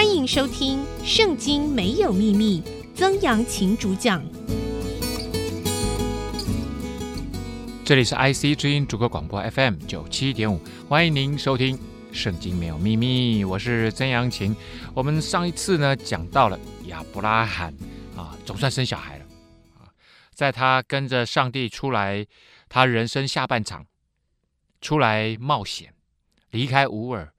欢迎收听《圣经没有秘密》，曾阳晴主讲。这里是 IC 之音主客广播 FM 九七点五，欢迎您收听《圣经没有秘密》，我是曾阳晴。我们上一次呢讲到了亚伯拉罕啊，总算生小孩了啊，在他跟着上帝出来，他人生下半场出来冒险，离开乌尔。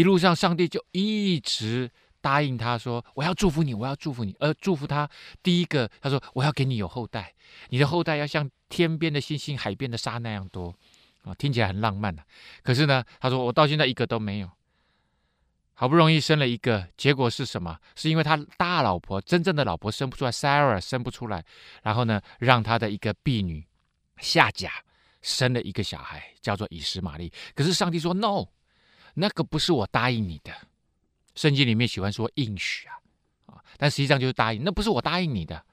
一路上，上帝就一直答应他说：“我要祝福你，我要祝福你。”而祝福他，第一个他说：“我要给你有后代，你的后代要像天边的星星、海边的沙那样多。”啊，听起来很浪漫呐。可是呢，他说：“我到现在一个都没有。好不容易生了一个，结果是什么？是因为他大老婆真正的老婆生不出来，Sarah 生不出来，然后呢，让他的一个婢女夏甲生了一个小孩，叫做以实玛利。可是上帝说：‘No。’那个不是我答应你的，圣经里面喜欢说应许啊，啊，但实际上就是答应。那不是我答应你的，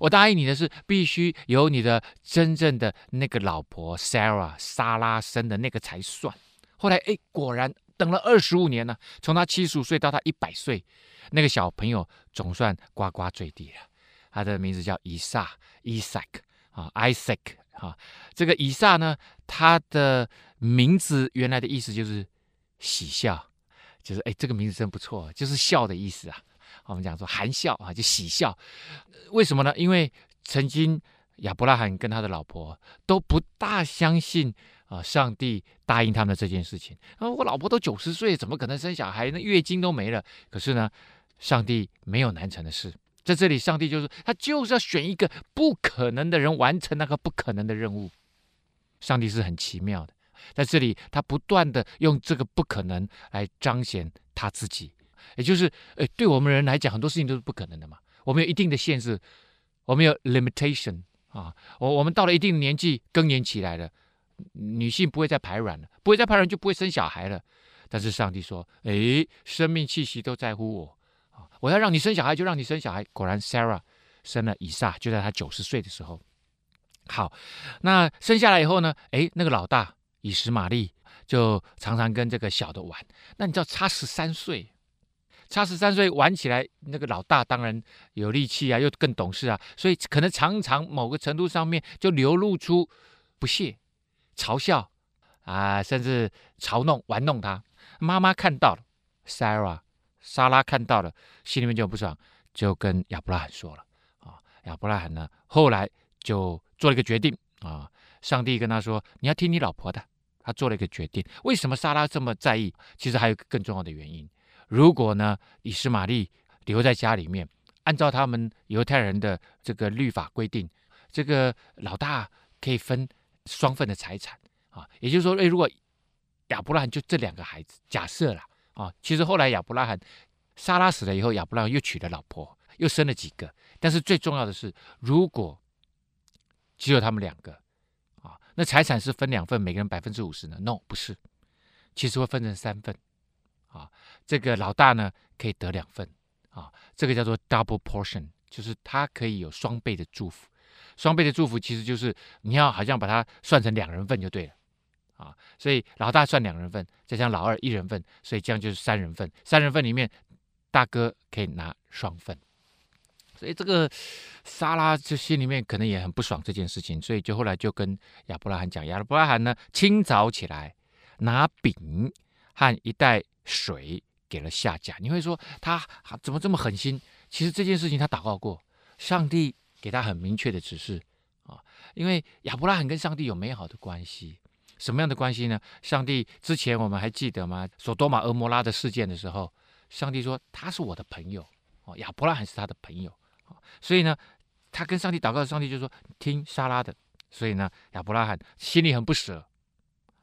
我答应你的是必须由你的真正的那个老婆 Sarah 撒拉生的那个才算。后来哎，果然等了二十五年呢，从他七十五岁到他一百岁，那个小朋友总算呱呱坠地了。他的名字叫以撒，Isaac 啊，Isaac 啊，这个以撒呢，他的名字原来的意思就是。喜笑，就是哎，这个名字真不错，就是笑的意思啊。我们讲说含笑啊，就喜笑。为什么呢？因为曾经亚伯拉罕跟他的老婆都不大相信啊，上帝答应他们的这件事情。啊，我老婆都九十岁，怎么可能生小孩？那月经都没了。可是呢，上帝没有难成的事。在这里，上帝就是他就是要选一个不可能的人完成那个不可能的任务。上帝是很奇妙的。在这里，他不断的用这个不可能来彰显他自己，也就是，诶，对我们人来讲，很多事情都是不可能的嘛。我们有一定的限制，我们有 limitation 啊。我我们到了一定年纪，更年期来了，女性不会再排卵了，不会再排卵就不会生小孩了。但是上帝说，诶，生命气息都在乎我啊，我要让你生小孩就让你生小孩。果然，Sarah 生了以撒，就在他九十岁的时候。好，那生下来以后呢，诶，那个老大。以实玛利就常常跟这个小的玩，那你知道差十三岁，差十三岁玩起来，那个老大当然有力气啊，又更懂事啊，所以可能常常某个程度上面就流露出不屑、嘲笑啊，甚至嘲弄、玩弄他。妈妈看到了，Sarah 莎拉看到了，心里面就不爽，就跟亚伯拉罕说了啊。亚伯拉罕呢，后来就做了一个决定啊，上帝跟他说：“你要听你老婆的。”他做了一个决定，为什么莎拉这么在意？其实还有个更重要的原因。如果呢，以实玛利留在家里面，按照他们犹太人的这个律法规定，这个老大可以分双份的财产啊。也就是说，哎，如果亚伯拉罕就这两个孩子，假设了啊，其实后来亚伯拉罕莎拉死了以后，亚伯拉罕又娶了老婆，又生了几个。但是最重要的是，如果只有他们两个。那财产是分两份，每个人百分之五十呢？No，不是，其实会分成三份，啊，这个老大呢可以得两份，啊，这个叫做 double portion，就是他可以有双倍的祝福，双倍的祝福其实就是你要好像把它算成两人份就对了，啊，所以老大算两人份，再加老二一人份，所以这样就是三人份，三人份里面大哥可以拿双份。所以这个莎拉就心里面可能也很不爽这件事情，所以就后来就跟亚伯拉罕讲，亚伯拉罕呢清早起来拿饼和一袋水给了夏甲。你会说他怎么这么狠心？其实这件事情他祷告过，上帝给他很明确的指示啊，因为亚伯拉罕跟上帝有美好的关系，什么样的关系呢？上帝之前我们还记得吗？所多玛蛾摩拉的事件的时候，上帝说他是我的朋友哦，亚伯拉罕是他的朋友。所以呢，他跟上帝祷告，上帝就说听撒拉的。所以呢，亚伯拉罕心里很不舍，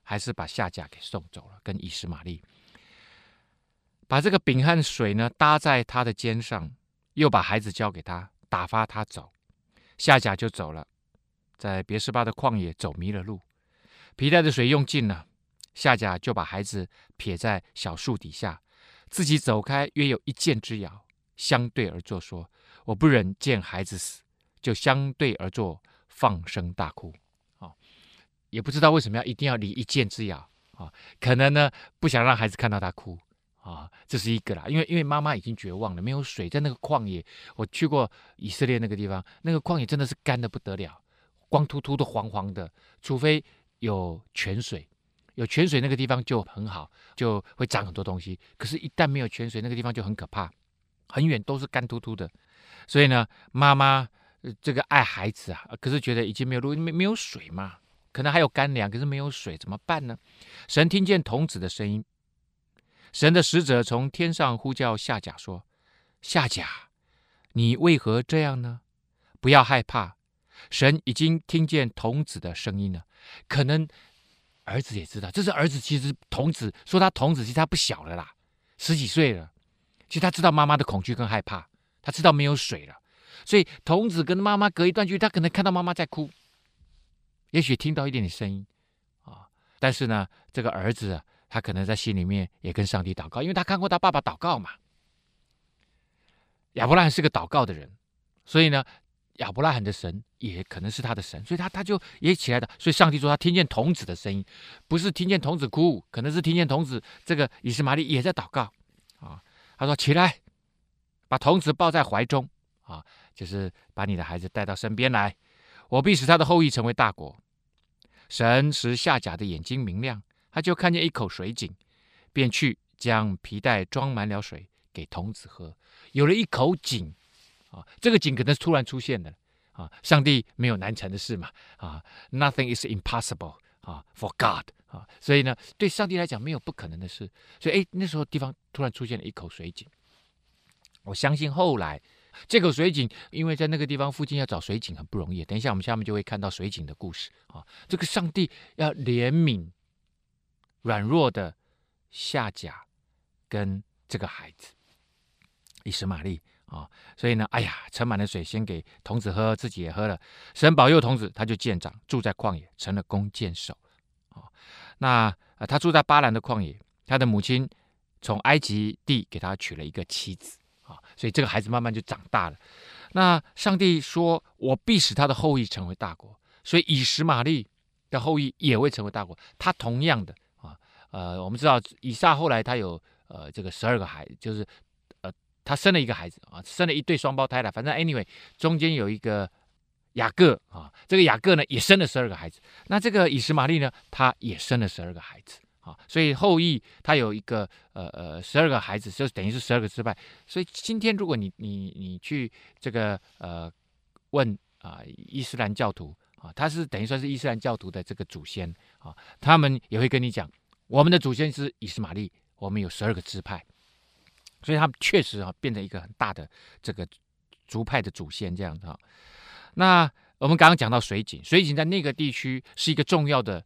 还是把夏甲给送走了，跟以实玛利，把这个饼和水呢搭在他的肩上，又把孩子交给他，打发他走。夏甲就走了，在别是巴的旷野走迷了路，皮带的水用尽了，夏甲就把孩子撇在小树底下，自己走开约有一箭之遥，相对而坐说。我不忍见孩子死，就相对而坐，放声大哭。啊，也不知道为什么要一定要离一箭之遥啊？可能呢不想让孩子看到他哭啊，这是一个啦。因为因为妈妈已经绝望了，没有水，在那个旷野，我去过以色列那个地方，那个旷野真的是干得不得了，光秃秃的、黄黄的，除非有泉水，有泉水那个地方就很好，就会长很多东西。可是，一旦没有泉水，那个地方就很可怕，很远都是干秃秃的。所以呢，妈妈这个爱孩子啊，可是觉得已经没有路，没没有水嘛，可能还有干粮，可是没有水，怎么办呢？神听见童子的声音。神的使者从天上呼叫夏甲说：“夏甲，你为何这样呢？不要害怕，神已经听见童子的声音了。可能儿子也知道，这是儿子。其实童子说他童子，其实他不小了啦，十几岁了。其实他知道妈妈的恐惧跟害怕，他知道没有水了。所以童子跟妈妈隔一段距离，他可能看到妈妈在哭，也许听到一点点声音啊。但是呢，这个儿子啊。”他可能在心里面也跟上帝祷告，因为他看过他爸爸祷告嘛。亚伯拉罕是个祷告的人，所以呢，亚伯拉罕的神也可能是他的神，所以他他就也起来的。所以上帝说他听见童子的声音，不是听见童子哭，可能是听见童子这个以斯玛利也在祷告啊。他说起来，把童子抱在怀中啊，就是把你的孩子带到身边来，我必使他的后裔成为大国。神使夏甲的眼睛明亮。他就看见一口水井，便去将皮袋装满了水给童子喝。有了一口井，啊，这个井可能是突然出现的，啊，上帝没有难成的事嘛，啊，Nothing is impossible 啊，for God 啊，所以呢，对上帝来讲没有不可能的事。所以，哎，那时候地方突然出现了一口水井。我相信后来这口水井，因为在那个地方附近要找水井很不容易。等一下我们下面就会看到水井的故事啊，这个上帝要怜悯。软弱的夏甲跟这个孩子以实玛利啊，所以呢，哎呀，盛满了水，先给童子喝，自己也喝了。神保佑童子，他就渐长，住在旷野，成了弓箭手啊。那他住在巴兰的旷野，他的母亲从埃及地给他娶了一个妻子，所以这个孩子慢慢就长大了。那上帝说：“我必使他的后裔成为大国。”所以以实玛利的后裔也会成为大国。他同样的啊。呃，我们知道以撒后来他有呃这个十二个孩子，就是呃他生了一个孩子啊，生了一对双胞胎了。反正 anyway 中间有一个雅各啊，这个雅各呢也生了十二个孩子。那这个以实玛利呢，他也生了十二个孩子啊。所以后裔他有一个呃呃十二个孩子，就等于是十二个支派。所以今天如果你你你去这个呃问啊、伊斯兰教徒啊，他是等于算是伊斯兰教徒的这个祖先啊，他们也会跟你讲。我们的祖先是以实玛利，我们有十二个支派，所以他们确实啊变成一个很大的这个族派的祖先这样子啊。那我们刚刚讲到水井，水井在那个地区是一个重要的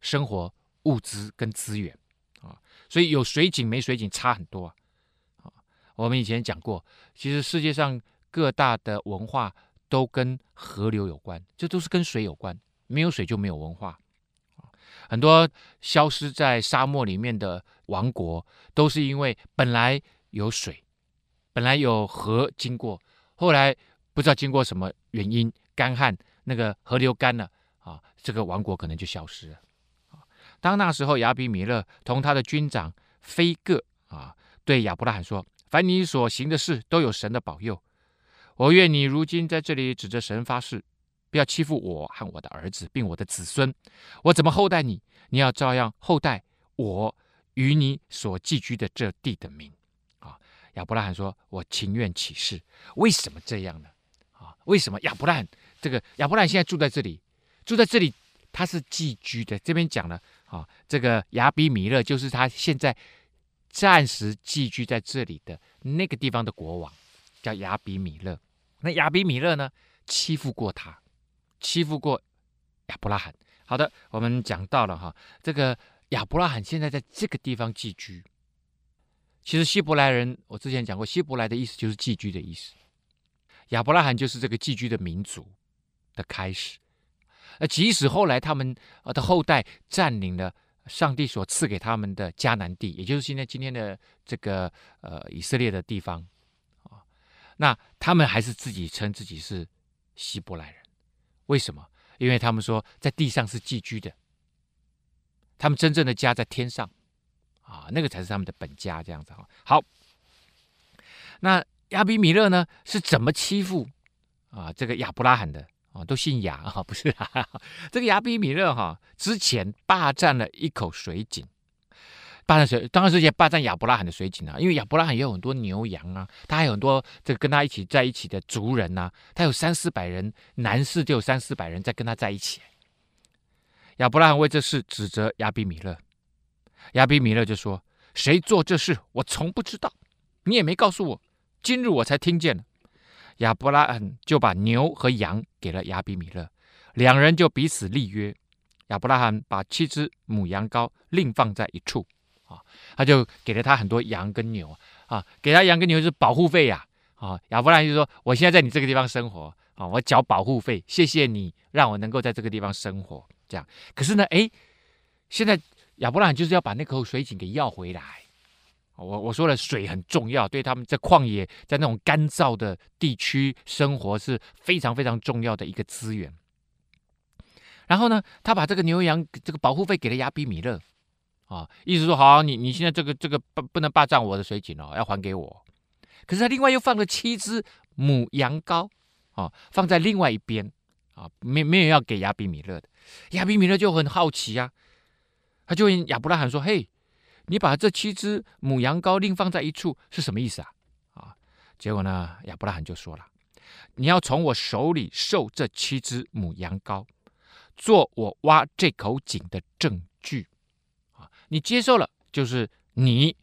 生活物资跟资源啊，所以有水井没水井差很多啊。我们以前讲过，其实世界上各大的文化都跟河流有关，这都是跟水有关，没有水就没有文化。很多消失在沙漠里面的王国，都是因为本来有水，本来有河经过，后来不知道经过什么原因干旱，那个河流干了啊，这个王国可能就消失了。当那时候亚比米勒同他的军长非各啊，对亚伯拉罕说：“凡你所行的事，都有神的保佑。我愿你如今在这里指着神发誓。”不要欺负我和我的儿子，并我的子孙。我怎么厚待你，你要照样厚待我与你所寄居的这地的民。啊，亚伯拉罕说：“我情愿起誓。”为什么这样呢？啊，为什么亚伯拉罕这个亚伯拉罕现在住在这里，住在这里，他是寄居的。这边讲了，这个亚比米勒就是他现在暂时寄居在这里的那个地方的国王，叫亚比米勒。那亚比米勒呢，欺负过他。欺负过亚伯拉罕。好的，我们讲到了哈，这个亚伯拉罕现在在这个地方寄居。其实希伯来人，我之前讲过，希伯来的意思就是寄居的意思。亚伯拉罕就是这个寄居的民族的开始。而即使后来他们的后代占领了上帝所赐给他们的迦南地，也就是现在今天的这个呃以色列的地方啊，那他们还是自己称自己是希伯来人。为什么？因为他们说在地上是寄居的，他们真正的家在天上，啊，那个才是他们的本家这样子哈。好，那亚比米勒呢是怎么欺负啊这个亚伯拉罕的啊？都姓亚哈，不是哈哈这个亚比米勒哈之前霸占了一口水井。霸占水，当然是也霸占亚伯拉罕的水井啊，因为亚伯拉罕也有很多牛羊啊，他还有很多这个跟他一起在一起的族人呐、他有三四百人，男士就有三四百人在跟他在一起。亚伯拉罕为这事指责亚比米勒，亚比米勒就说：“谁做这事，我从不知道，你也没告诉我，今日我才听见了。”亚伯拉罕就把牛和羊给了亚比米勒，两人就彼此立约。亚伯拉罕把七只母羊羔另放在一处。啊，他就给了他很多羊跟牛啊，给他羊跟牛是保护费呀。啊，亚伯拉罕就说：“我现在在你这个地方生活啊，我缴保护费，谢谢你让我能够在这个地方生活。”这样，可是呢，哎，现在亚伯拉罕就是要把那口水井给要回来。我我说了，水很重要，对他们在旷野，在那种干燥的地区生活是非常非常重要的一个资源。然后呢，他把这个牛羊这个保护费给了亚比米勒。啊，意思说好，你你现在这个这个不不能霸占我的水井哦，要还给我。可是他另外又放了七只母羊羔，啊，放在另外一边，啊，没没有要给亚比米勒的。亚比米勒就很好奇啊，他就问亚伯拉罕说：“嘿，你把这七只母羊羔另放在一处是什么意思啊？”啊，结果呢，亚伯拉罕就说了：“你要从我手里受这七只母羊羔，做我挖这口井的证据。”啊你接受了，就是你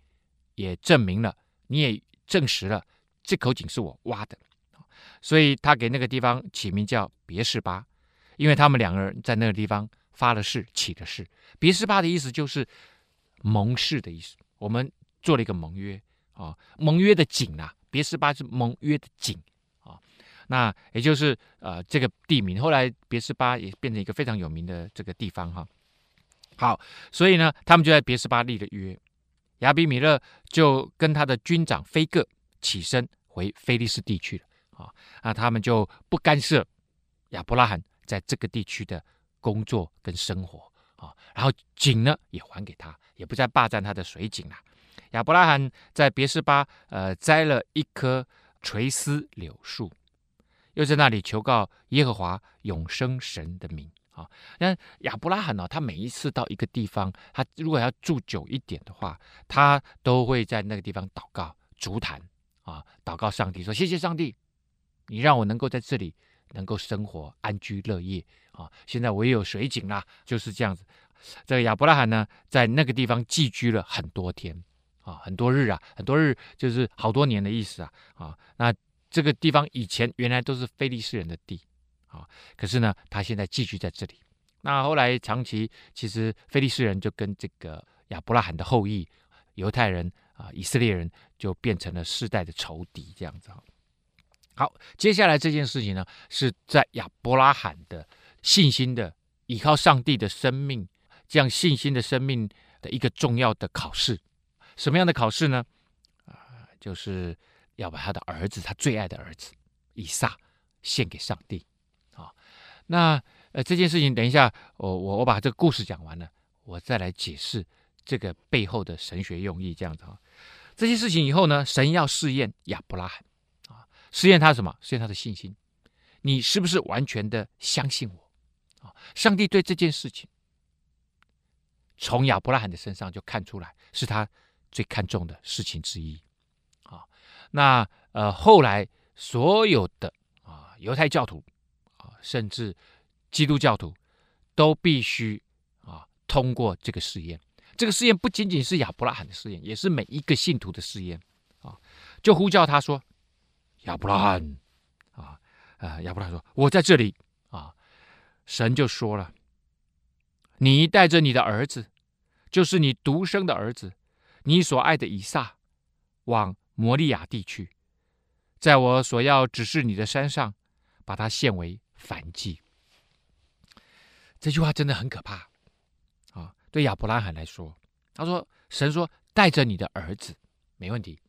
也证明了，你也证实了这口井是我挖的，所以他给那个地方起名叫别是巴，因为他们两个人在那个地方发了誓，起的誓。别是巴的意思就是盟誓的意思，我们做了一个盟约啊，盟约的井啊，别是巴是盟约的井啊，那也就是呃这个地名，后来别是巴也变成一个非常有名的这个地方哈。好，所以呢，他们就在别是巴立了约，亚比米勒就跟他的军长非各起身回菲利斯地去了。啊，那他们就不干涉亚伯拉罕在这个地区的工作跟生活啊，然后井呢也还给他，也不再霸占他的水井了。亚伯拉罕在别是巴呃栽了一棵垂丝柳树，又在那里求告耶和华永生神的名。啊，那亚伯拉罕呢？他每一次到一个地方，他如果要住久一点的话，他都会在那个地方祷告、足坛啊，祷告上帝说：“谢谢上帝，你让我能够在这里能够生活安居乐业啊！现在我也有水井啦，就是这样子。这个亚伯拉罕呢，在那个地方寄居了很多天啊，很多日啊，很多日就是好多年的意思啊啊！那这个地方以前原来都是非利士人的地。”啊，可是呢，他现在寄居在这里。那后来长期，其实非利士人就跟这个亚伯拉罕的后裔犹太人啊、以色列人就变成了世代的仇敌，这样子。好，接下来这件事情呢，是在亚伯拉罕的信心的依靠上帝的生命，这样信心的生命的一个重要的考试。什么样的考试呢？啊，就是要把他的儿子，他最爱的儿子以撒献给上帝。那呃，这件事情，等一下，我我我把这个故事讲完了，我再来解释这个背后的神学用意，这样子啊。这些事情以后呢，神要试验亚伯拉罕试验他什么？试验他的信心。你是不是完全的相信我啊？上帝对这件事情，从亚伯拉罕的身上就看出来，是他最看重的事情之一啊。那呃，后来所有的啊犹太教徒啊。甚至基督教徒都必须啊通过这个试验。这个试验不仅仅是亚伯拉罕的试验，也是每一个信徒的试验啊。就呼叫他说：“亚伯拉罕啊啊！”亚伯拉罕说：“我在这里啊。”神就说了：“你带着你的儿子，就是你独生的儿子，你所爱的以撒，往摩利亚地去，在我所要指示你的山上，把他献为。”燔祭，这句话真的很可怕啊！对亚伯拉罕来说，他说：“神说带着你的儿子，没问题，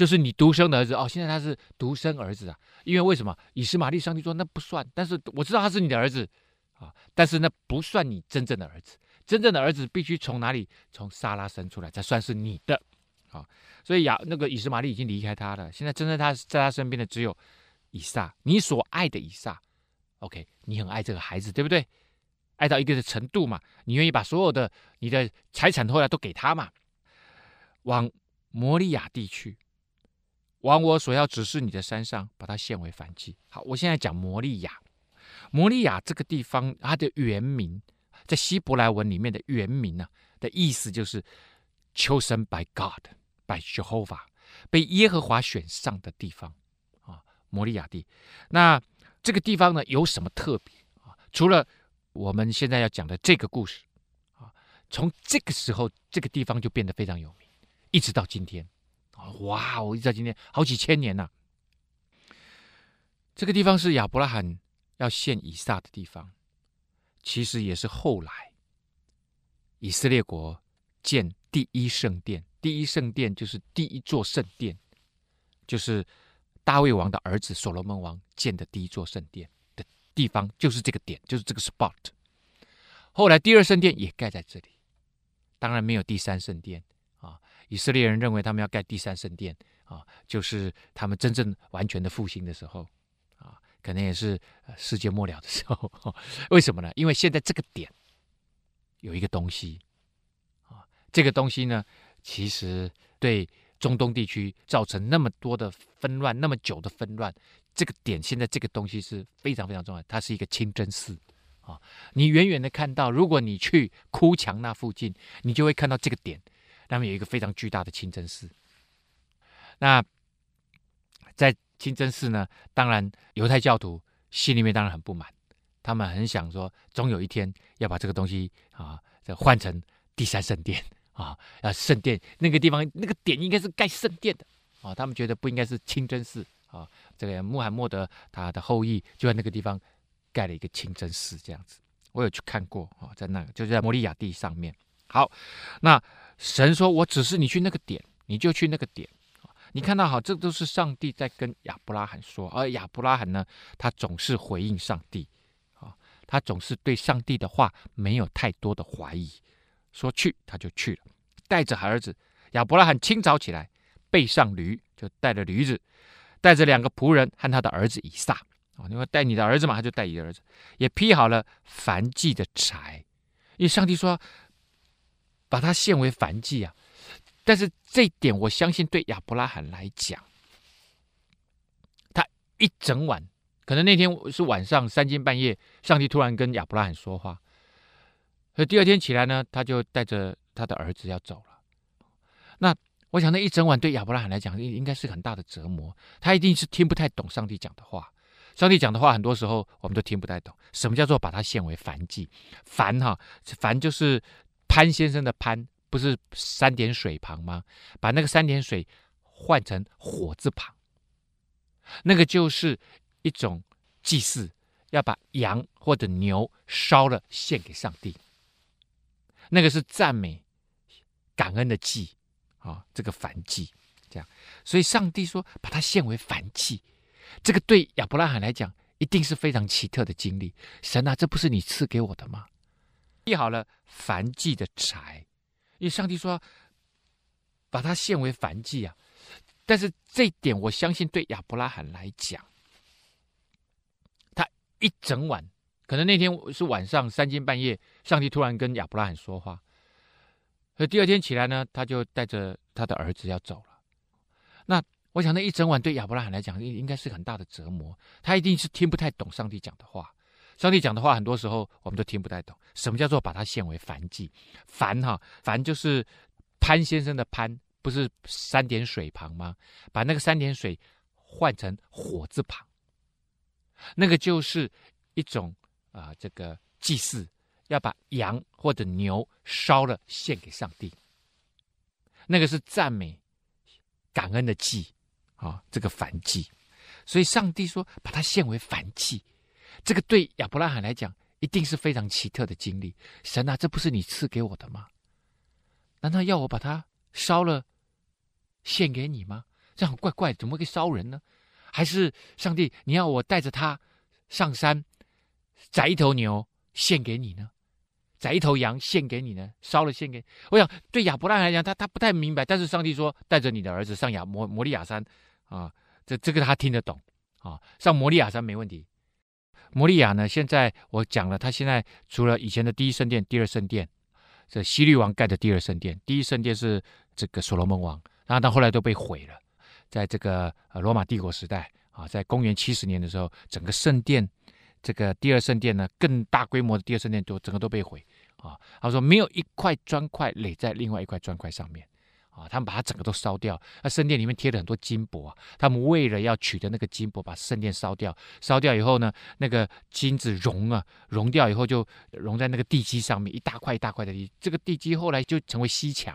就是你独生的儿子哦。现在他是独生儿子啊，因为为什么？以实玛利上帝说那不算，但是我知道他是你的儿子啊，但是那不算你真正的儿子，真正的儿子必须从哪里？从撒拉生出来才算是你的。啊，所以亚那个以实玛利已经离开他了，现在真正他在他身边的只有以撒，你所爱的以撒。OK，你很爱这个孩子，对不对？爱到一个的程度嘛，你愿意把所有的你的财产后来都给他嘛？往摩利亚地去，往我所要指示你的山上，把它献为燔祭。好，我现在讲摩利亚。摩利亚这个地方，它的原名在希伯来文里面的原名呢、啊、的意思就是 “chosen by God by Jehovah”，被耶和华选上的地方啊，摩利亚地。那这个地方呢有什么特别啊？除了我们现在要讲的这个故事啊，从这个时候，这个地方就变得非常有名，一直到今天，哇！我一直到今天好几千年呐、这个地方是亚伯拉罕要献以撒的地方，其实也是后来以色列国建第一圣殿，第一圣殿就是第一座圣殿，就是大卫王的儿子所罗门王建的第一座圣殿的。地方就是这个点，就是这个 spot。后来第二圣殿也盖在这里，当然没有第三圣殿。以色列人认为他们要盖第三圣殿啊，就是他们真正完全的复兴的时候啊，可能也是世界末了的时候。为什么呢？因为现在这个点有一个东西啊，这个东西呢，其实对中东地区造成那么多的纷乱，那么久的纷乱。这个点现在这个东西是非常非常重要，它是一个清真寺啊。你远远的看到，如果你去哭墙那附近，你就会看到这个点，那么有一个非常巨大的清真寺。那在清真寺呢，当然犹太教徒心里面当然很不满，他们很想说，总有一天要把这个东西啊，这换成第三圣殿啊，要圣殿那个地方那个点应该是盖圣殿的啊，他们觉得不应该是清真寺。啊，这个穆罕默德他的后裔就在那个地方盖了一个清真寺，这样子，我有去看过啊，在那个就是在摩利亚地上面。好，那神说我指示你去那个点，你就去那个点。你看到好，这都是上帝在跟亚伯拉罕说，而亚伯拉罕呢，他总是回应上帝，啊，他总是对上帝的话没有太多的怀疑，说去他就去了，带着儿子亚伯拉罕清早起来，背上驴就带着驴子。带着两个仆人和他的儿子以撒啊，因为带你的儿子嘛，他就带你的儿子，也劈好了燔祭的柴，因为上帝说把它献为燔祭啊。但是这一点，我相信对亚伯拉罕来讲，他一整晚，可能那天是晚上三更半夜，上帝突然跟亚伯拉罕说话，所以第二天起来呢，他就带着他的儿子要走了。那。我想那一整晚对亚伯拉罕来讲，应应该是很大的折磨。他一定是听不太懂上帝讲的话。上帝讲的话，很多时候我们都听不太懂。什么叫做把它献为燔祭？燔哈，燔就是潘先生的潘，不是三点水旁吗？把那个三点水换成火字旁，那个就是一种祭祀，要把羊或者牛烧了献给上帝。那个是赞美、感恩的祭。啊、这个燔祭，这样，所以上帝说把它献为燔祭，这个对亚伯拉罕来讲一定是非常奇特的经历。神啊，这不是你赐给我的吗？立好了燔祭的柴，因为上帝说把它献为燔祭啊。但是这一点，我相信对亚伯拉罕来讲，他一整晚，可能那天是晚上三更半夜，上帝突然跟亚伯拉罕说话。所以第二天起来呢，他就带着他的儿子要走了。那我想那一整晚对亚伯拉罕来讲，应应该是很大的折磨。他一定是听不太懂上帝讲的话。上帝讲的话，很多时候我们都听不太懂。什么叫做把它献为燔祭？燔哈，燔就是潘先生的潘，不是三点水旁吗？把那个三点水换成火字旁，那个就是一种啊、这个祭祀。要把羊或者牛烧了献给上帝，那个是赞美、感恩的祭啊，这个燔祭。所以上帝说把它献为燔祭，这个对亚伯拉罕来讲一定是非常奇特的经历。神啊，这不是你赐给我的吗？难道要我把它烧了献给你吗？这样怪怪，怎么会烧人呢？还是上帝，你要我带着他上山宰一头牛献给你呢？宰一头羊献给你呢？烧了献给……我想对亚伯拉罕来讲，他他不太明白。但是上帝说，带着你的儿子上亚摩摩利亚山啊，这这个他听得懂啊，上摩利亚山没问题。摩利亚呢，现在我讲了，他现在除了以前的第一圣殿、第二圣殿，这希律王盖的第二圣殿，第一圣殿是这个所罗门王，然后到后来都被毁了，在这个呃罗马帝国时代啊，在公元七十年的时候，整个圣殿。这个第二圣殿呢，更大规模的第二圣殿都整个都被毁啊！他说没有一块砖块垒在另外一块砖块上面啊！他们把它整个都烧掉。那圣殿里面贴了很多金箔啊，他们为了要取得那个金箔，把圣殿烧掉。烧掉以后呢，那个金子融啊，融掉以后就融在那个地基上面，一大块一大块的。这个地基后来就成为西墙。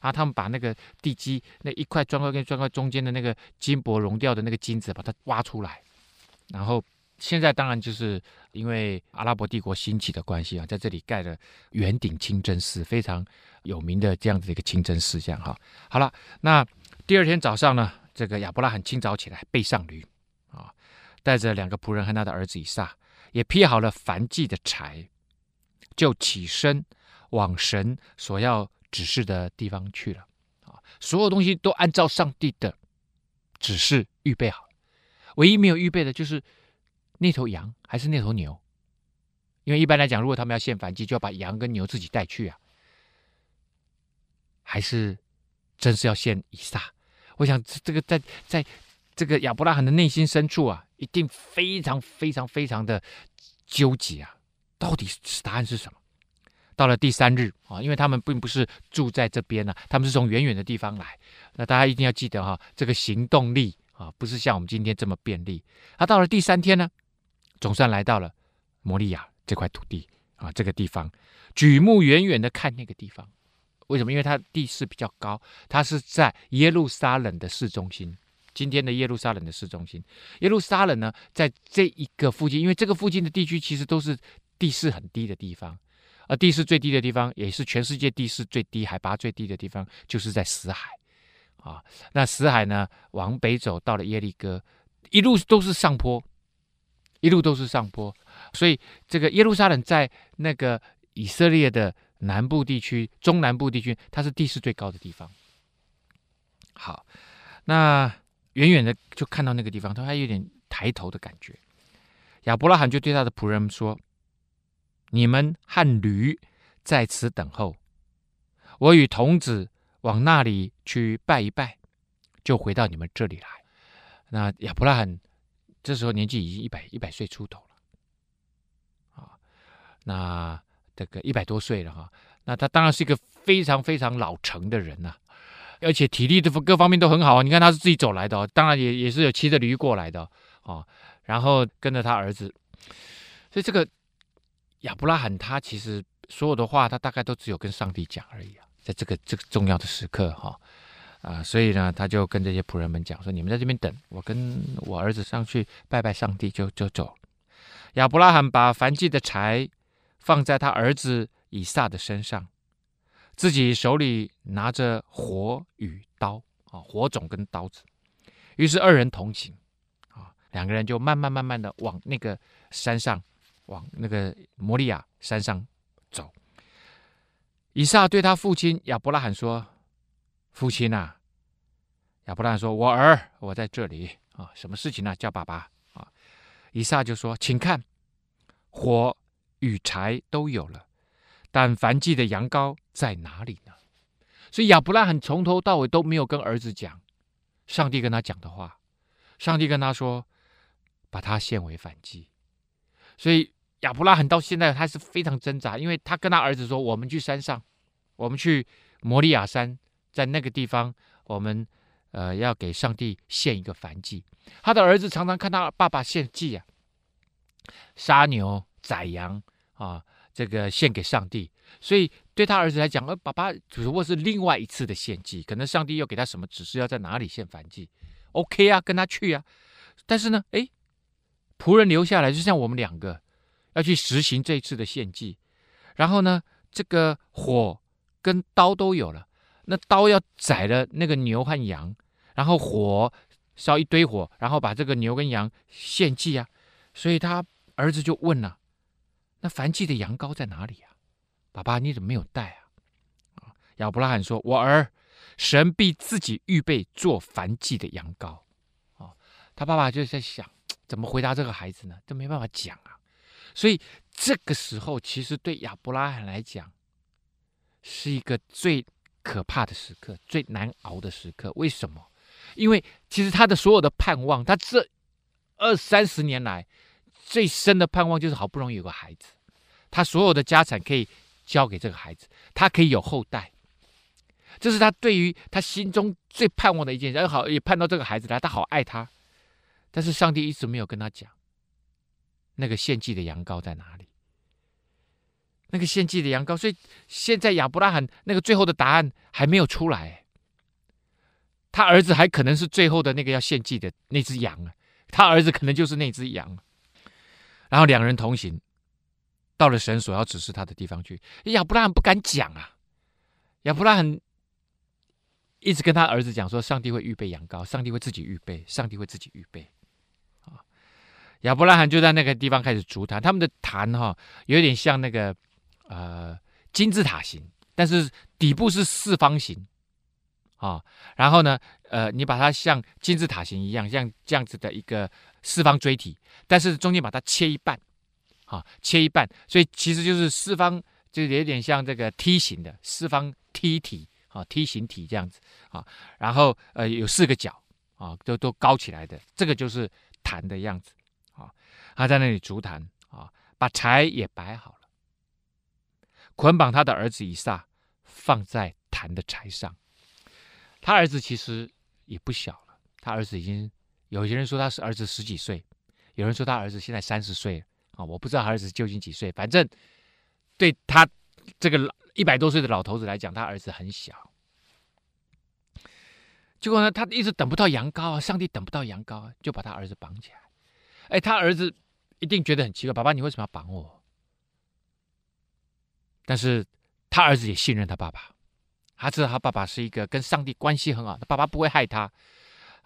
然后他们把那个地基那一块砖块跟砖块中间的那个金箔融掉的那个金子，把它挖出来，然后。现在当然就是因为阿拉伯帝国兴起的关系啊，在这里盖了圆顶清真寺，非常有名的这样子的一个清真寺，这样哈。好了，那第二天早上呢，这个亚伯拉罕清早起来，背上驴啊，带着两个仆人和他的儿子以撒，也劈好了燔祭的柴，就起身往神所要指示的地方去了啊。所有东西都按照上帝的指示预备好，唯一没有预备的就是。那头羊还是那头牛？因为一般来讲，如果他们要献燔祭，就要把羊跟牛自己带去啊。还是真是要献以撒？我想这个在在这个亚伯拉罕的内心深处啊，一定非常非常非常的纠结啊！到底是答案是什么？到了第三日啊，因为他们并不是住在这边呢、啊，他们是从远远的地方来。那大家一定要记得哈、这个行动力啊，不是像我们今天这么便利。他、啊、到了第三天呢？总算来到了摩利亚这块土地啊，这个地方，举目远远的看那个地方，为什么？因为它地势比较高，它是在耶路撒冷的市中心。今天的耶路撒冷的市中心，耶路撒冷呢，在这一个附近，因为这个附近的地区其实都是地势很低的地方，而地势最低的地方，也是全世界地势最低、海拔最低的地方，就是在死海啊。那死海呢，往北走到了耶利哥，一路都是上坡。一路都是上坡，所以这个耶路撒冷在那个以色列的南部地区、中南部地区，它是地势最高的地方。好，那远远的就看到那个地方，他还有点抬头的感觉。亚伯拉罕就对他的仆人们说：“你们和驴在此等候，我与童子往那里去拜一拜，就回到你们这里来。”那亚伯拉罕。这时候年纪已经一百一百岁出头了，啊，那这个一百多岁了哈，那他当然是一个非常非常老成的人呐，而且体力的各方面都很好啊。你看他是自己走来的，当然也也是有骑着驴过来的啊，然后跟着他儿子，所以这个亚伯拉罕他其实所有的话，他大概都只有跟上帝讲而已啊，在这个这个重要的时刻哈。啊，所以呢，他就跟这些仆人们讲说：“你们在这边等，我跟我儿子上去拜拜上帝，就就走。”亚伯拉罕把燔祭的柴放在他儿子以撒的身上，自己手里拿着火与刀啊，火种跟刀子。于是二人同行啊，两个人就慢慢慢慢的往那个山上，往那个摩利亚山上走。以撒对他父亲亚伯拉罕说。父亲呐，亚伯拉罕说：“我儿，我在这里啊，什么事情呢？叫爸爸啊。”以撒就说：“请看，火与柴都有了，但燔祭的羊羔在哪里呢？”所以亚伯拉罕从头到尾都没有跟儿子讲上帝跟他讲的话。上帝跟他说：“把他献为燔祭。”所以亚伯拉罕到现在他是非常挣扎，因为他跟他儿子说：“我们去山上，我们去摩利亚山。”在那个地方，我们呃要给上帝献一个燔祭。他的儿子常常看他爸爸献祭啊，杀牛宰羊啊，这个献给上帝。所以对他儿子来讲，呃，爸爸只不过是另外一次的献祭，可能上帝又给他什么指示，要在哪里献燔祭？OK 啊，跟他去啊。但是呢，诶，仆人留下来，就像我们两个要去实行这一次的献祭。然后呢，这个火跟刀都有了。那刀要宰了那个牛和羊，然后火烧一堆火，然后把这个牛跟羊献祭啊。所以他儿子就问了：“那燔祭的羊羔在哪里啊？”爸爸你怎么没有带啊？”啊，亚伯拉罕说：“我儿，神必自己预备做燔祭的羊羔。”啊，他爸爸就在想，怎么回答这个孩子呢？这没办法讲啊。所以这个时候，其实对亚伯拉罕来讲，是一个最可怕的时刻，最难熬的时刻。为什么？因为其实他的所有的盼望，他这二三十年来最深的盼望，就是好不容易有个孩子，他所有的家产可以交给这个孩子，他可以有后代。这是他对于他心中最盼望的一件事。好，也盼到这个孩子来，他好爱他。但是上帝一直没有跟他讲，那个献祭的羊羔在哪里？那个献祭的羊羔，所以现在亚伯拉罕那个最后的答案还没有出来。他儿子还可能是最后的那个要献祭的那只羊啊，他儿子可能就是那只羊。然后两人同行，到了神所要指示他的地方去。亚伯拉罕不敢讲啊，亚伯拉罕一直跟他儿子讲说，上帝会预备羊羔，上帝会自己预备，上帝会自己预备。亚伯拉罕就在那个地方开始足坛，他们的坛哈有点像那个。呃，金字塔形，但是底部是四方形，啊、然后呢，呃，你把它像金字塔形一样，像这样子的一个四方锥体，但是中间把它切一半，啊、切一半，所以其实就是四方，就有点像这个梯形的四方梯体，啊、梯形体这样子，啊、然后呃有四个角，啊、都都高起来的，这个就是坛的样子，啊、他在那里竹坛，啊、把柴也摆好。捆绑他的儿子以撒，放在坛的柴上。他儿子其实也不小了，他儿子已经有些人说他是儿子十几岁，有人说他儿子现在三十岁啊，我不知道他儿子究竟几岁，反正对他这个一百多岁的老头子来讲，他儿子很小。结果呢，他一直等不到羊羔啊，上帝等不到羊羔啊，就把他儿子绑起来。哎，他儿子一定觉得很奇怪，爸爸，你为什么要绑我？但是他儿子也信任他爸爸，他知道他爸爸是一个跟上帝关系很好，他爸爸不会害他。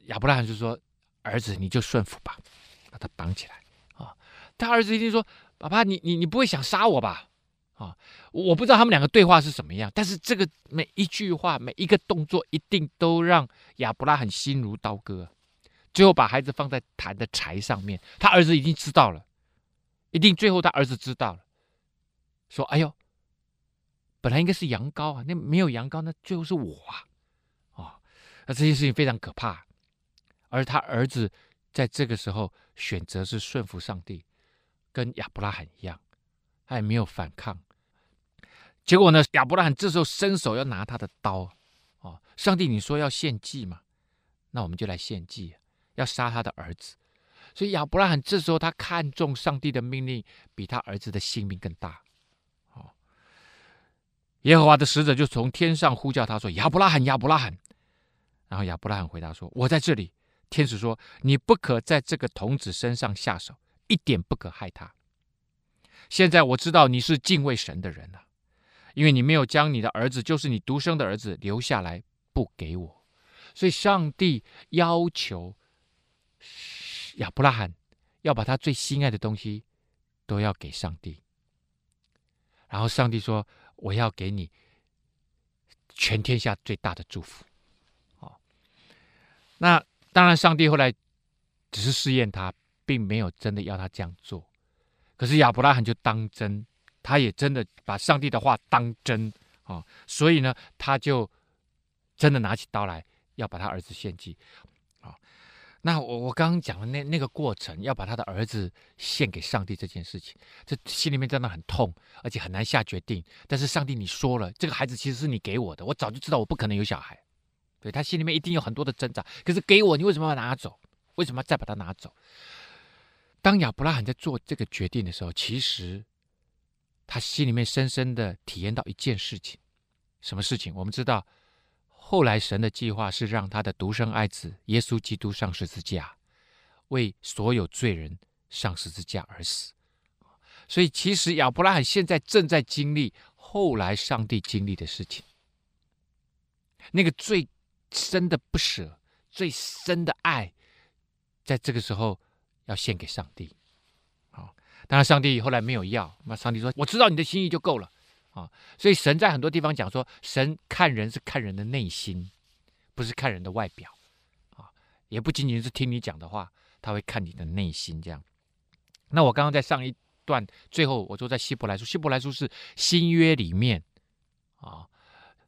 亚伯拉罕就说：“儿子，你就顺服吧，把他绑起来。”啊，他儿子一定说：“爸爸，你你你不会想杀我吧？”啊，我不知道他们两个对话是什么样，但是这个每一句话、每一个动作，一定都让亚伯拉罕心如刀割。最后把孩子放在坛的柴上面，他儿子已经知道了，一定最后他儿子知道了，说：“哎呦。”本来应该是羊羔啊，那没有羊羔，那最后是我啊，哦，那这件事情非常可怕。而他儿子在这个时候选择是顺服上帝，跟亚伯拉罕一样，他也没有反抗。结果呢，亚伯拉罕这时候伸手要拿他的刀，哦，上帝你说要献祭嘛，那我们就来献祭，要杀他的儿子。所以亚伯拉罕这时候他看重上帝的命令，比他儿子的性命更大。耶和华的使者就从天上呼叫他说：“亚伯拉罕，亚伯拉罕。”然后亚伯拉罕回答说：“我在这里。”天使说：“你不可在这个童子身上下手，一点不可害他。现在我知道你是敬畏神的人了，因为你没有将你的儿子，就是你独生的儿子留下来不给我。所以上帝要求亚伯拉罕要把他最心爱的东西都要给上帝。然后上帝说。我要给你全天下最大的祝福，好。那当然，上帝后来只是试验他，并没有真的要他这样做。可是亚伯拉罕就当真，他也真的把上帝的话当真啊，所以呢，他就真的拿起刀来要把他儿子献祭。那我我刚刚讲的那那个过程，要把他的儿子献给上帝这件事情，这心里面真的很痛，而且很难下决定。但是上帝，你说了，这个孩子其实是你给我的，我早就知道我不可能有小孩，对，他心里面一定有很多的挣扎。可是给我，你为什么要拿走？为什么要再把他拿走？当亚伯拉罕在做这个决定的时候，其实他心里面深深的体验到一件事情，什么事情？我们知道。后来，神的计划是让他的独生爱子耶稣基督上十字架，为所有罪人上十字架而死。所以，其实亚伯拉罕现在正在经历后来上帝经历的事情，那个最深的不舍、最深的爱，在这个时候要献给上帝。好，当然，上帝后来没有要。那上帝说：“我知道你的心意就够了。啊。所以神在很多地方讲说，神看人是看人的内心，不是看人的外表啊，也不仅仅是听你讲的话，他会看你的内心这样。那我刚刚在上一段最后我说在希伯来书，希伯来书是新约里面啊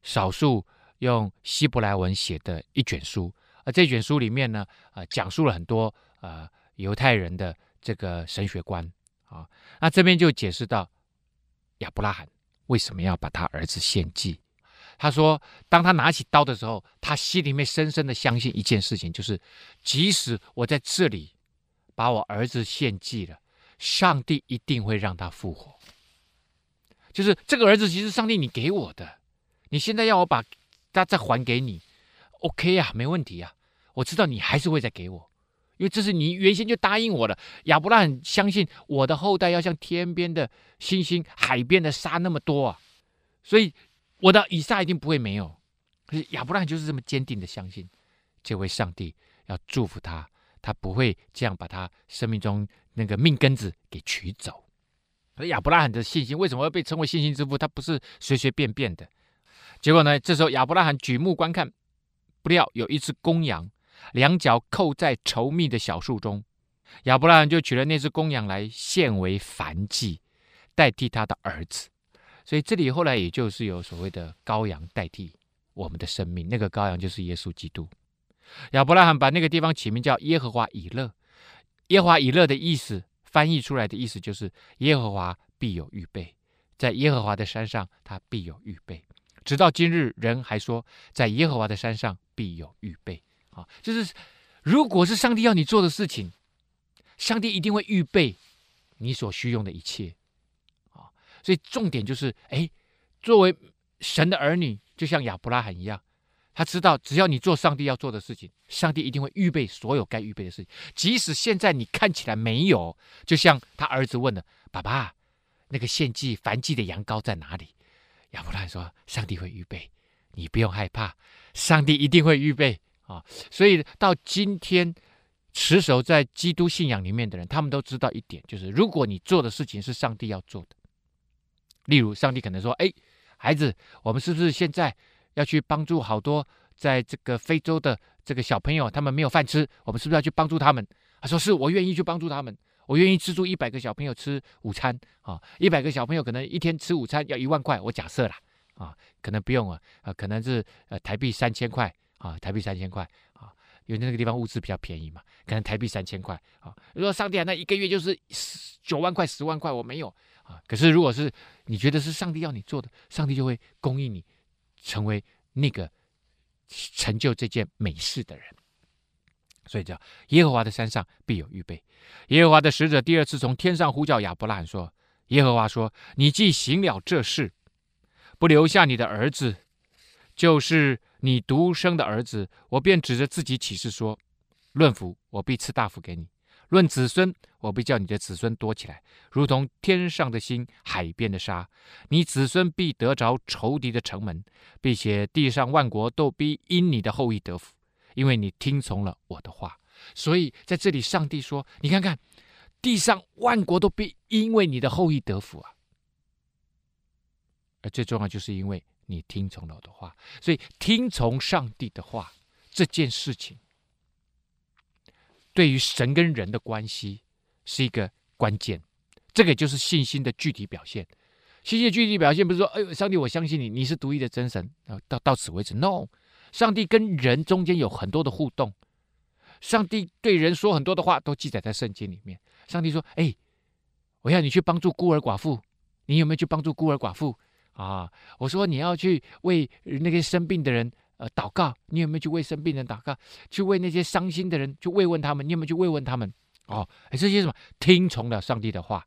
少数用希伯来文写的一卷书，而这卷书里面呢，啊讲述了很多呃犹太人的这个神学观。啊，那这边就解释到亚伯拉罕为什么要把他儿子献祭。他说，当他拿起刀的时候，他心里面深深的相信一件事情，就是即使我在这里把我儿子献祭了，上帝一定会让他复活。就是这个儿子，其实上帝你给我的，你现在要我把他再还给你，OK 啊，没问题啊，我知道你还是会再给我。因为这是你原先就答应我的，亚伯拉罕相信我的后代要像天边的星星、海边的沙那么多啊，所以我的以撒一定不会没有。可是亚伯拉罕就是这么坚定的相信，这位上帝要祝福他，他不会这样把他生命中那个命根子给取走。而亚伯拉罕的信心为什么会被称为信心之父？他不是随随便便的。结果呢，这时候亚伯拉罕举目观看，不料有一只公羊。两脚扣在稠密的小树中，亚伯拉罕就取了那只公羊来献为燔祭，代替他的儿子。所以这里后来也就是有所谓的羔羊代替我们的生命，那个羔羊就是耶稣基督。亚伯拉罕把那个地方起名叫耶和华以勒。耶和华以勒的意思翻译出来的意思就是耶和华必有预备，在耶和华的山上他必有预备。直到今日，人还说在耶和华的山上必有预备。啊，就是如果是上帝要你做的事情，上帝一定会预备你所需用的一切。啊，所以重点就是，哎，作为神的儿女，就像亚伯拉罕一样，他知道只要你做上帝要做的事情，上帝一定会预备所有该预备的事情，即使现在你看起来没有。就像他儿子问的：“爸爸，那个献祭燔祭的羊羔在哪里？”亚伯拉罕说：“上帝会预备，你不用害怕，上帝一定会预备。”啊，所以到今天，持守在基督信仰里面的人，他们都知道一点，就是如果你做的事情是上帝要做的，例如上帝可能说：“哎，孩子，我们是不是现在要去帮助好多在这个非洲的这个小朋友，他们没有饭吃，我们是不是要去帮助他们？”他说：“是，我愿意去帮助他们，我愿意资助一百个小朋友吃午餐啊，一百个小朋友可能一天吃午餐要一万块，我假设啦，啊，可能不用啊，啊，可能是呃台币三千块。”啊，台币三千块啊，因为那个地方物资比较便宜嘛，可能台币三千块啊。如果上帝那一个月就是九万块、十万块，我没有啊。可是如果是你觉得是上帝要你做的，上帝就会供应你，成为那个成就这件美事的人。所以叫耶和华的山上必有预备。耶和华的使者第二次从天上呼叫亚伯拉罕说：“耶和华说，你既行了这事，不留下你的儿子，就是。”你独生的儿子，我便指着自己起誓说：论福，我必赐大福给你；论子孙，我必叫你的子孙多起来，如同天上的星、海边的沙。你子孙必得着仇敌的城门，并且地上万国都必因你的后裔得福，因为你听从了我的话。所以在这里，上帝说：你看看，地上万国都必因为你的后裔得福啊！而最重要，就是因为。你听从了我的话，所以听从上帝的话这件事情，对于神跟人的关系是一个关键。这个就是信心的具体表现。信心的具体表现不是说，哎呦，上帝，我相信你，你是独一的真神。啊到到此为止。No，上帝跟人中间有很多的互动。上帝对人说很多的话，都记载在圣经里面。上帝说：“哎，我要你去帮助孤儿寡妇，你有没有去帮助孤儿寡妇？”啊，我说你要去为那些生病的人呃祷告，你有没有去为生病的人祷告？去为那些伤心的人去慰问他们，你有没有去慰问他们？哦，这些什么听从了上帝的话，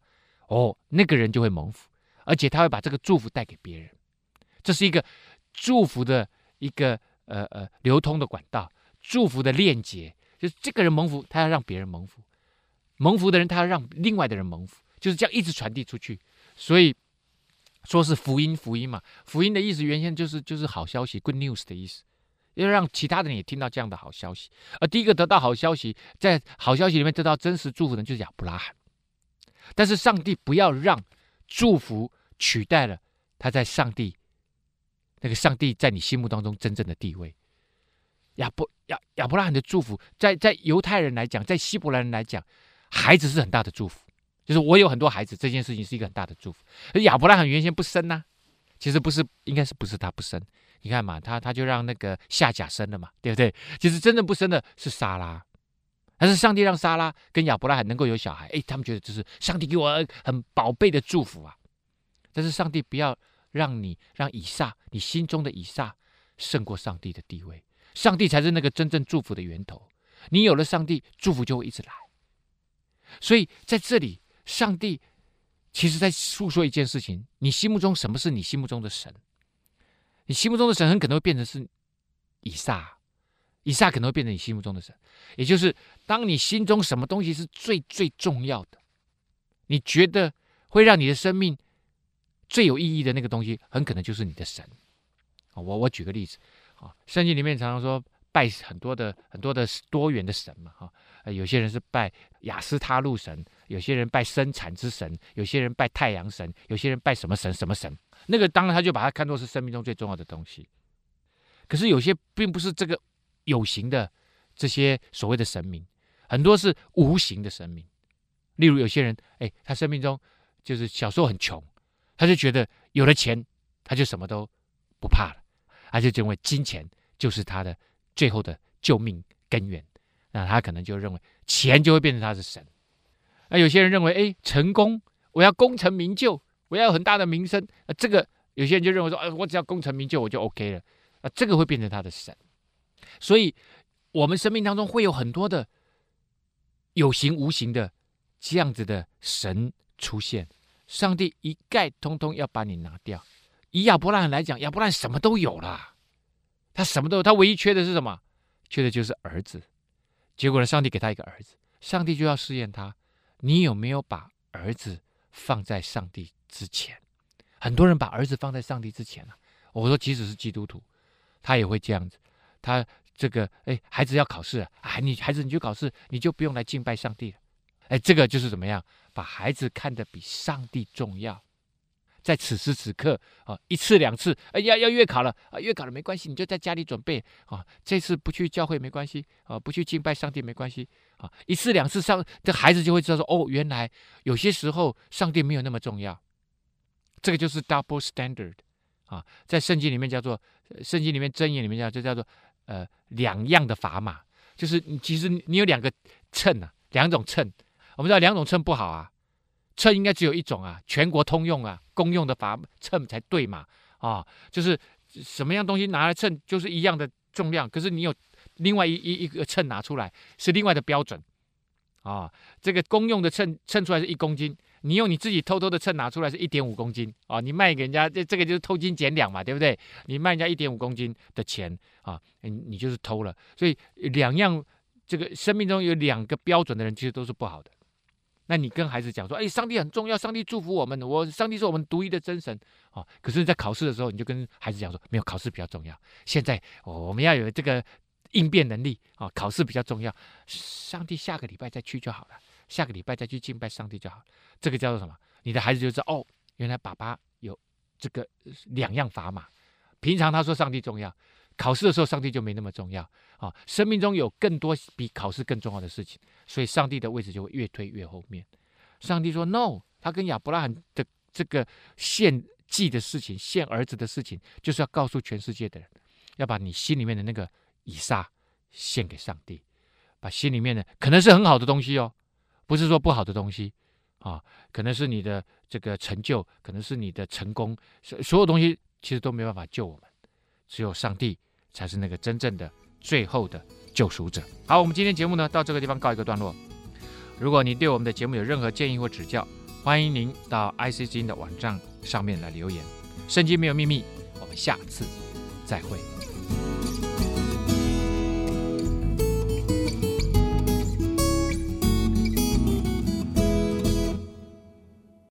哦，那个人就会蒙福，而且他会把这个祝福带给别人，这是一个祝福的一个呃呃流通的管道，祝福的链接，就是这个人蒙福，他要让别人蒙福，蒙福的人他要让另外的人蒙福，就是这样一直传递出去，所以。说是福音，福音嘛，福音的意思原先就是就是好消息，good news 的意思，要让其他的人也听到这样的好消息。而第一个得到好消息，在好消息里面得到真实祝福的，就是亚伯拉罕。但是上帝不要让祝福取代了他在上帝那个上帝在你心目当中真正的地位。亚伯亚亚伯拉罕的祝福，在在犹太人来讲，在希伯来人来讲，孩子是很大的祝福。就是我有很多孩子，这件事情是一个很大的祝福。而亚伯拉罕原先不生呐、其实不是，应该是不是他不生？你看嘛，他他就让那个夏甲生了嘛，对不对？其实真正不生的是莎拉，但是上帝让莎拉跟亚伯拉罕能够有小孩，哎，他们觉得这是上帝给我很宝贝的祝福啊。但是上帝不要让你让以撒，你心中的以撒胜过上帝的地位，上帝才是那个真正祝福的源头。你有了上帝，祝福就会一直来。所以在这里。上帝其实在诉说一件事情：你心目中什么是你心目中的神？你心目中的神很可能会变成是以撒，以撒可能会变成你心目中的神。也就是当你心中什么东西是最最重要的，你觉得会让你的生命最有意义的那个东西，很可能就是你的神。我我举个例子啊，圣经里面常常说拜很多的很多的多元的神嘛，哈。有些人是拜雅斯他路神，有些人拜生产之神，有些人拜太阳神，有些人拜什么神什么神。那个当然他就把它看作是生命中最重要的东西。可是有些并不是这个有形的这些所谓的神明，很多是无形的神明。例如有些人，哎，他生命中就是小时候很穷，他就觉得有了钱他就什么都不怕了，他就认为金钱就是他的最后的救命根源。那他可能就认为钱就会变成他的神。那有些人认为，哎，成功，我要功成名就，我要有很大的名声。啊，这个有些人就认为说，哎，我只要功成名就，我就 OK 了。啊，这个会变成他的神。所以，我们生命当中会有很多的有形无形的这样子的神出现。上帝一概通通要把你拿掉。以亚伯拉罕来讲，亚伯拉罕什么都有啦，他什么都，他唯一缺的是什么？缺的就是儿子。结果呢，上帝给他一个儿子，上帝就要试验他，你有没有把儿子放在上帝之前？很多人把儿子放在上帝之前了。我说，即使是基督徒，他也会这样子。他这个，哎，孩子要考试啊，你孩子你就考试，你就不用来敬拜上帝了。哎，这个就是怎么样，把孩子看得比上帝重要。在此时此刻啊，一次两次，哎呀，要月考了啊，月考了没关系，你就在家里准备啊。这次不去教会没关系啊，不去敬拜上帝没关系啊。一次两次上，这孩子就会知道说，哦，原来有些时候上帝没有那么重要。这个就是 double standard 啊，在圣经里面叫做，圣经里面箴言里面叫就叫做呃两样的砝码，就是你其实你有两个秤啊，两种秤，我们知道两种秤不好啊。秤应该只有一种啊，全国通用啊，公用的砝秤才对嘛啊，就是什么样东西拿来称就是一样的重量，可是你有另外一一一个秤拿出来是另外的标准啊，这个公用的秤称出来是一公斤，你用你自己偷偷的秤拿出来是一点五公斤啊，你卖给人家这这个就是偷斤减两嘛，对不对？你卖人家一点五公斤的钱啊，你你就是偷了，所以两样这个生命中有两个标准的人其实都是不好的。那你跟孩子讲说，哎，上帝很重要，上帝祝福我们，我上帝是我们独一的真神，哦。可是，在考试的时候，你就跟孩子讲说，没有，考试比较重要。现在我们要有这个应变能力啊，哦，考试比较重要。上帝下个礼拜再去就好了，下个礼拜再去敬拜上帝就好。这个叫做什么？你的孩子就知道，哦，原来爸爸有这个两样砝码。平常他说上帝重要。考试的时候，上帝就没那么重要啊！生命中有更多比考试更重要的事情，所以上帝的位置就会越推越后面。上帝说：“No，他跟亚伯拉罕的这个献祭的事情，献儿子的事情，就是要告诉全世界的人，要把你心里面的那个以撒献给上帝，把心里面的可能是很好的东西哦，不是说不好的东西啊，可能是你的这个成就，可能是你的成功，所所有东西其实都没办法救我们，只有上帝。”才是那个真正的最后的救赎者。好，我们今天节目呢到这个地方告一个段落。如果你对我们的节目有任何建议或指教，欢迎您到 IC 之音的网站上面来留言。圣经没有秘密，我们下次再会。